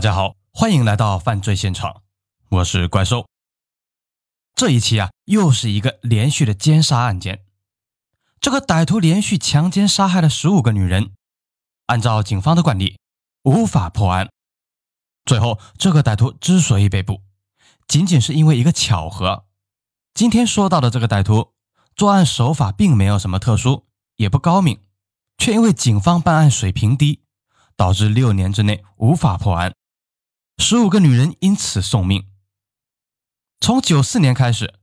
大家好，欢迎来到犯罪现场，我是怪兽。这一期啊，又是一个连续的奸杀案件。这个歹徒连续强奸杀害了十五个女人，按照警方的惯例，无法破案。最后，这个歹徒之所以被捕，仅仅是因为一个巧合。今天说到的这个歹徒，作案手法并没有什么特殊，也不高明，却因为警方办案水平低，导致六年之内无法破案。十五个女人因此送命。从九四年开始，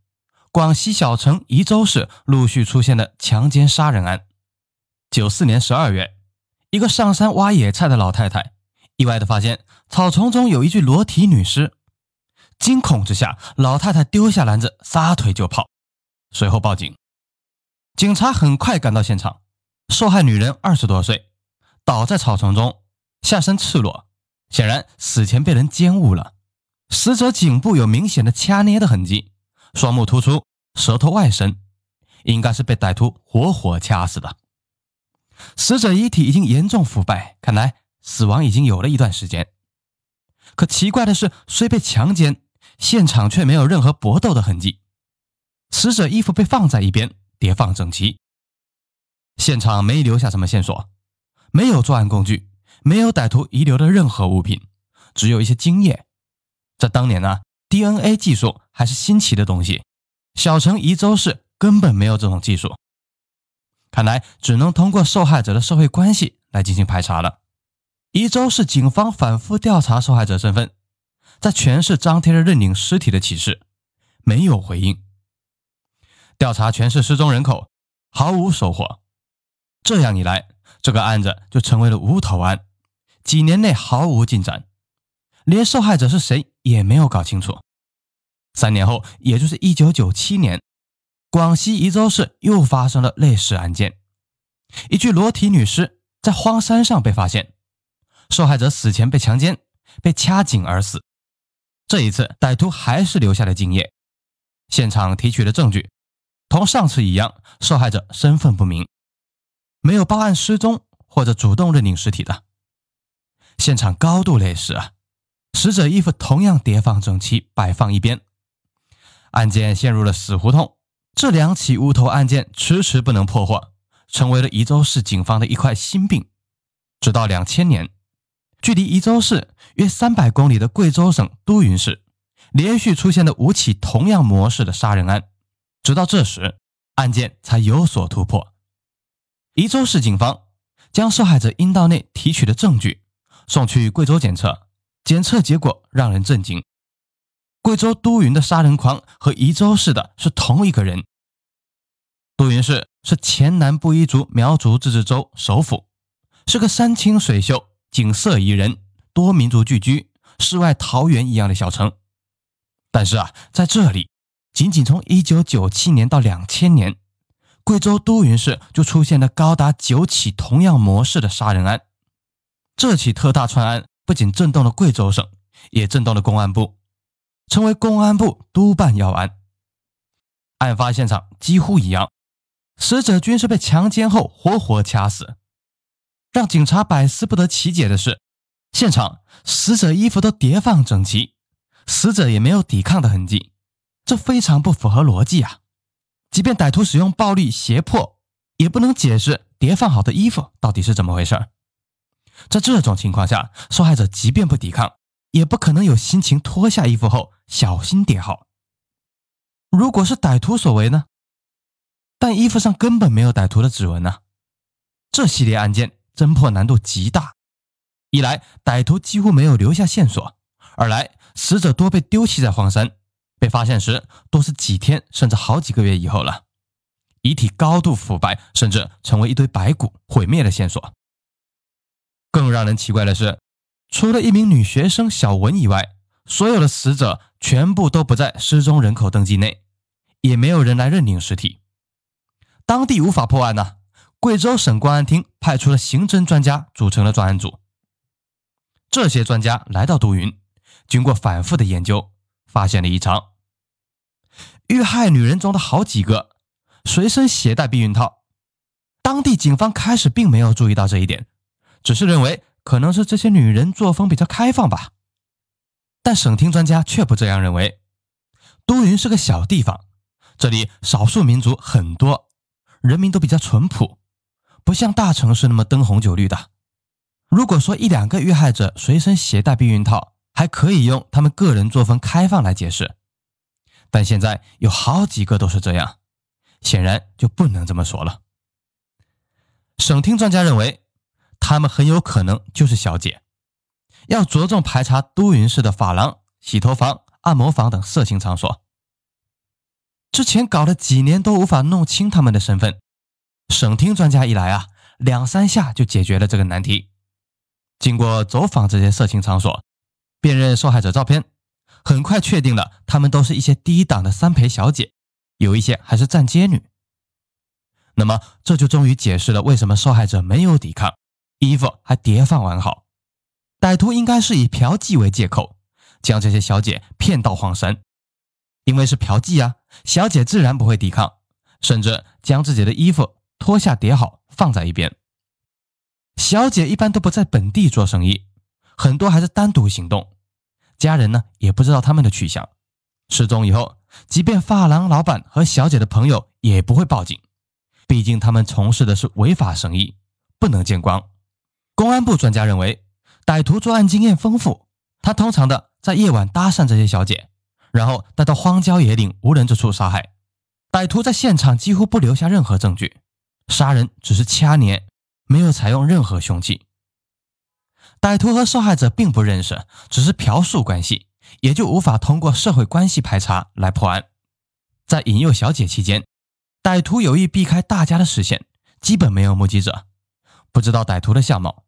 广西小城宜州市陆续出现了强奸杀人案。九四年十二月，一个上山挖野菜的老太太意外的发现草丛中有一具裸体女尸，惊恐之下，老太太丢下篮子，撒腿就跑，随后报警。警察很快赶到现场，受害女人二十多岁，倒在草丛中，下身赤裸。显然死前被人奸污了，死者颈部有明显的掐捏的痕迹，双目突出，舌头外伸，应该是被歹徒活活掐死的。死者遗体已经严重腐败，看来死亡已经有了一段时间。可奇怪的是，虽被强奸，现场却没有任何搏斗的痕迹。死者衣服被放在一边，叠放整齐，现场没留下什么线索，没有作案工具。没有歹徒遗留的任何物品，只有一些精液。在当年呢，DNA 技术还是新奇的东西，小城宜州市根本没有这种技术。看来只能通过受害者的社会关系来进行排查了。宜州市警方反复调查受害者身份，在全市张贴了认领尸体的启事，没有回应。调查全市失踪人口，毫无收获。这样一来，这个案子就成为了无头案。几年内毫无进展，连受害者是谁也没有搞清楚。三年后，也就是一九九七年，广西宜州市又发生了类似案件，一具裸体女尸在荒山上被发现，受害者死前被强奸，被掐颈而死。这一次，歹徒还是留下了精液，现场提取的证据同上次一样，受害者身份不明，没有报案失踪或者主动认领尸体的。现场高度类似啊，死者衣服同样叠放整齐，摆放一边。案件陷入了死胡同，这两起无头案件迟迟不能破获，成为了宜州市警方的一块心病。直到两千年，距离宜州市约三百公里的贵州省都匀市，连续出现了五起同样模式的杀人案。直到这时，案件才有所突破。宜州市警方将受害者阴道内提取的证据。送去贵州检测，检测结果让人震惊。贵州都匀的杀人狂和宜州市的是同一个人。都匀市是黔南布依族苗族自治州首府，是个山清水秀、景色宜人、多民族聚居、世外桃源一样的小城。但是啊，在这里，仅仅从1997年到2000年，贵州都匀市就出现了高达九起同样模式的杀人案。这起特大串案不仅震动了贵州省，也震动了公安部，成为公安部督办要案。案发现场几乎一样，死者均是被强奸后活活掐死。让警察百思不得其解的是，现场死者衣服都叠放整齐，死者也没有抵抗的痕迹，这非常不符合逻辑啊！即便歹徒使用暴力胁迫，也不能解释叠放好的衣服到底是怎么回事儿。在这种情况下，受害者即便不抵抗，也不可能有心情脱下衣服后小心叠好。如果是歹徒所为呢？但衣服上根本没有歹徒的指纹呢。这系列案件侦破难度极大，一来歹徒几乎没有留下线索，二来死者多被丢弃在荒山，被发现时都是几天甚至好几个月以后了，遗体高度腐败，甚至成为一堆白骨，毁灭了线索。更让人奇怪的是，除了一名女学生小文以外，所有的死者全部都不在失踪人口登记内，也没有人来认领尸体。当地无法破案呢。贵州省公安厅派出了刑侦专家组成了专案组。这些专家来到都匀，经过反复的研究，发现了异常。遇害女人中的好几个随身携带避孕套，当地警方开始并没有注意到这一点。只是认为可能是这些女人作风比较开放吧，但省厅专家却不这样认为。都匀是个小地方，这里少数民族很多，人民都比较淳朴，不像大城市那么灯红酒绿的。如果说一两个遇害者随身携带避孕套，还可以用他们个人作风开放来解释，但现在有好几个都是这样，显然就不能这么说了。省厅专家认为，他们很有可能就是小姐，要着重排查都匀市的发廊、洗头房、按摩房等色情场所。之前搞了几年都无法弄清他们的身份，省厅专家一来啊，两三下就解决了这个难题。经过走访这些色情场所，辨认受害者照片，很快确定了他们都是一些低档的三陪小姐，有一些还是站街女。那么这就终于解释了为什么受害者没有抵抗，衣服还叠放完好。歹徒应该是以嫖妓为借口，将这些小姐骗到荒山，因为是嫖妓啊，小姐自然不会抵抗，甚至将自己的衣服脱下叠好放在一边。小姐一般都不在本地做生意，很多还是单独行动，家人呢也不知道他们的去向。失踪以后，即便发廊老板和小姐的朋友也不会报警，毕竟他们从事的是违法生意，不能见光。公安部专家认为，歹徒作案经验丰富，他通常的在夜晚搭讪这些小姐，然后带到荒郊野岭无人之处杀害。歹徒在现场几乎不留下任何证据，杀人只是掐捏。没有采用任何凶器，歹徒和受害者并不认识，只是嫖宿关系，也就无法通过社会关系排查来破案。在引诱小姐期间，歹徒有意避开大家的视线，基本没有目击者，不知道歹徒的相貌。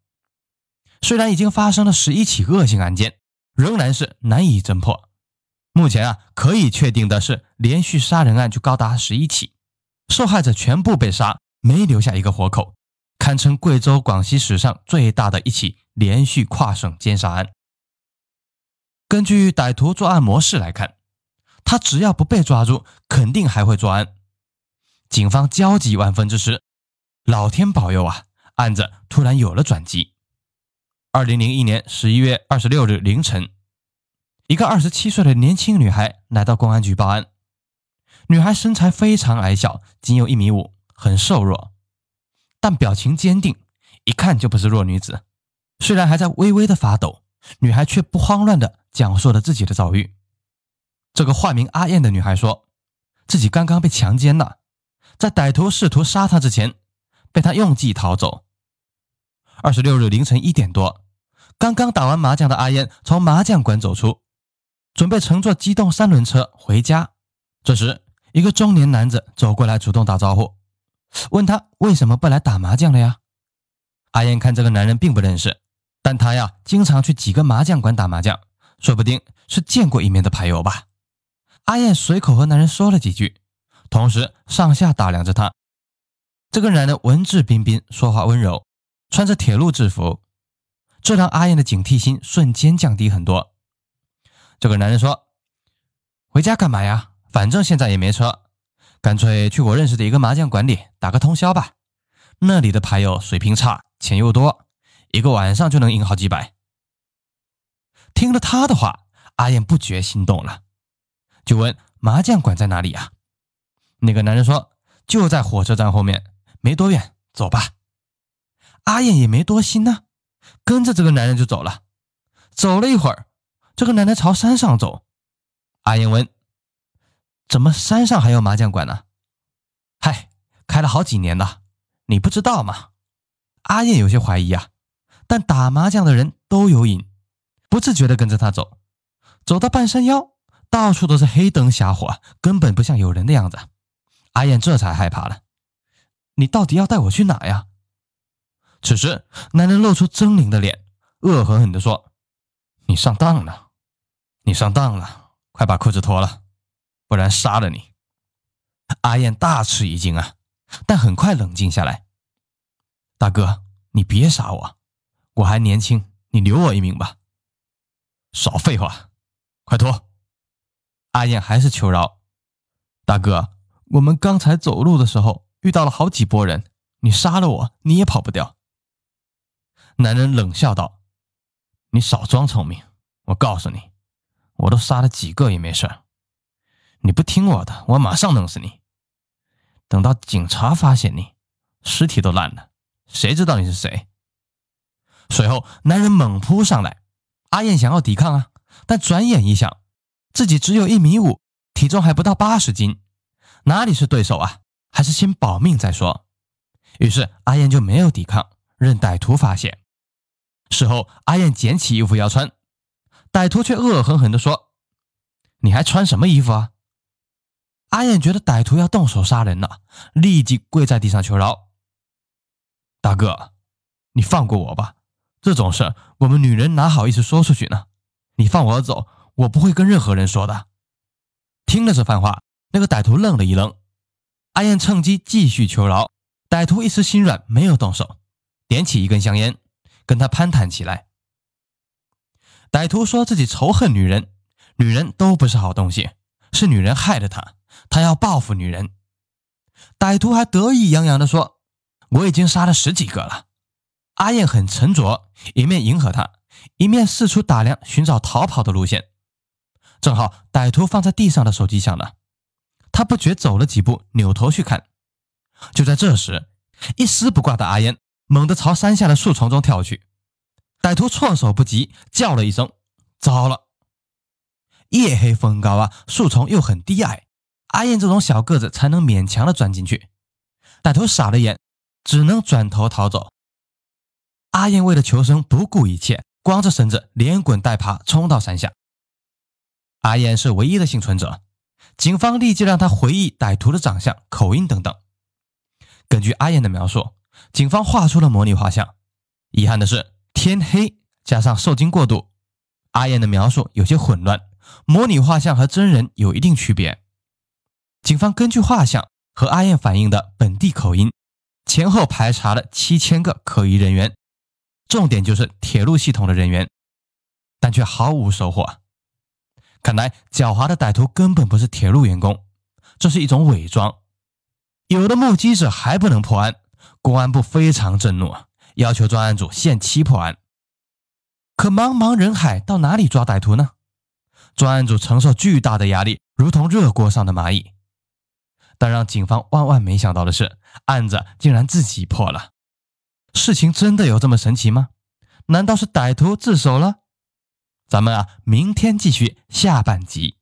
虽然已经发生了十一起恶性案件，仍然是难以侦破。目前啊，可以确定的是，连续杀人案就高达十一起，受害者全部被杀，没留下一个活口。堪称贵州、广西史上最大的一起连续跨省奸杀案。根据歹徒作案模式来看，他只要不被抓住，肯定还会作案。警方焦急万分之时，老天保佑啊，案子突然有了转机。二零零一年十一月二十六日凌晨，一个二十七岁的年轻女孩来到公安局报案。女孩身材非常矮小，仅有一米五，很瘦弱。但表情坚定，一看就不是弱女子。虽然还在微微的发抖，女孩却不慌乱的讲述了自己的遭遇。这个化名阿燕的女孩说，自己刚刚被强奸了，在歹徒试图杀她之前，被她用计逃走。二十六日凌晨一点多，刚刚打完麻将的阿燕从麻将馆走出，准备乘坐机动三轮车回家。这时，一个中年男子走过来，主动打招呼。问他为什么不来打麻将了呀？阿燕看这个男人并不认识，但他呀经常去几个麻将馆打麻将，说不定是见过一面的牌友吧。阿燕随口和男人说了几句，同时上下打量着他。这个男人文质彬彬，说话温柔，穿着铁路制服，这让阿燕的警惕心瞬间降低很多。这个男人说：“回家干嘛呀？反正现在也没车。”干脆去我认识的一个麻将馆里打个通宵吧，那里的牌友水平差，钱又多，一个晚上就能赢好几百。听了他的话，阿燕不觉心动了，就问麻将馆在哪里呀？那个男人说就在火车站后面，没多远，走吧。阿燕也没多心呢，跟着这个男人就走了。走了一会儿，这个男人朝山上走，阿燕问。怎么山上还有麻将馆呢？嗨，开了好几年了，你不知道吗？阿燕有些怀疑啊，但打麻将的人都有瘾，不自觉地跟着他走。走到半山腰，到处都是黑灯瞎火，根本不像有人的样子。阿燕这才害怕了。你到底要带我去哪呀？此时，男人露出狰狞的脸，恶狠狠地说：“你上当了，你上当了，快把裤子脱了。”不然杀了你！阿燕大吃一惊啊，但很快冷静下来。大哥，你别杀我，我还年轻，你留我一命吧。少废话，快脱！阿燕还是求饶。大哥，我们刚才走路的时候遇到了好几拨人，你杀了我，你也跑不掉。男人冷笑道：“你少装聪明，我告诉你，我都杀了几个也没事。你不听我的，我马上弄死你。等到警察发现你，尸体都烂了，谁知道你是谁？随后，男人猛扑上来，阿燕想要抵抗啊，但转眼一想，自己只有一米五，体重还不到八十斤，哪里是对手啊？还是先保命再说。于是阿燕就没有抵抗，任歹徒发现。事后，阿燕捡起衣服要穿，歹徒却恶狠狠地说：“你还穿什么衣服啊？”阿燕觉得歹徒要动手杀人了，立即跪在地上求饶：“大哥，你放过我吧！这种事我们女人哪好意思说出去呢？你放我走，我不会跟任何人说的。”听了这番话，那个歹徒愣了一愣。阿燕趁机继续求饶，歹徒一时心软，没有动手，点起一根香烟，跟他攀谈起来。歹徒说自己仇恨女人，女人都不是好东西，是女人害了他。他要报复女人，歹徒还得意洋洋地说：“我已经杀了十几个了。”阿燕很沉着，一面迎合他，一面四处打量，寻找逃跑的路线。正好歹徒放在地上的手机响了，他不觉走了几步，扭头去看。就在这时，一丝不挂的阿燕猛地朝山下的树丛中跳去，歹徒措手不及，叫了一声：“糟了！”夜黑风高啊，树丛又很低矮。阿燕这种小个子才能勉强的钻进去，歹徒傻了眼，只能转头逃走。阿燕为了求生，不顾一切，光着身子连滚带爬冲到山下。阿燕是唯一的幸存者，警方立即让他回忆歹徒的长相、口音等等。根据阿燕的描述，警方画出了模拟画像。遗憾的是，天黑加上受惊过度，阿燕的描述有些混乱，模拟画像和真人有一定区别。警方根据画像和阿燕反映的本地口音，前后排查了七千个可疑人员，重点就是铁路系统的人员，但却毫无收获。看来狡猾的歹徒根本不是铁路员工，这是一种伪装。有的目击者还不能破案，公安部非常震怒，要求专案组限期破案。可茫茫人海，到哪里抓歹徒呢？专案组承受巨大的压力，如同热锅上的蚂蚁。但让警方万万没想到的是，案子竟然自己破了。事情真的有这么神奇吗？难道是歹徒自首了？咱们啊，明天继续下半集。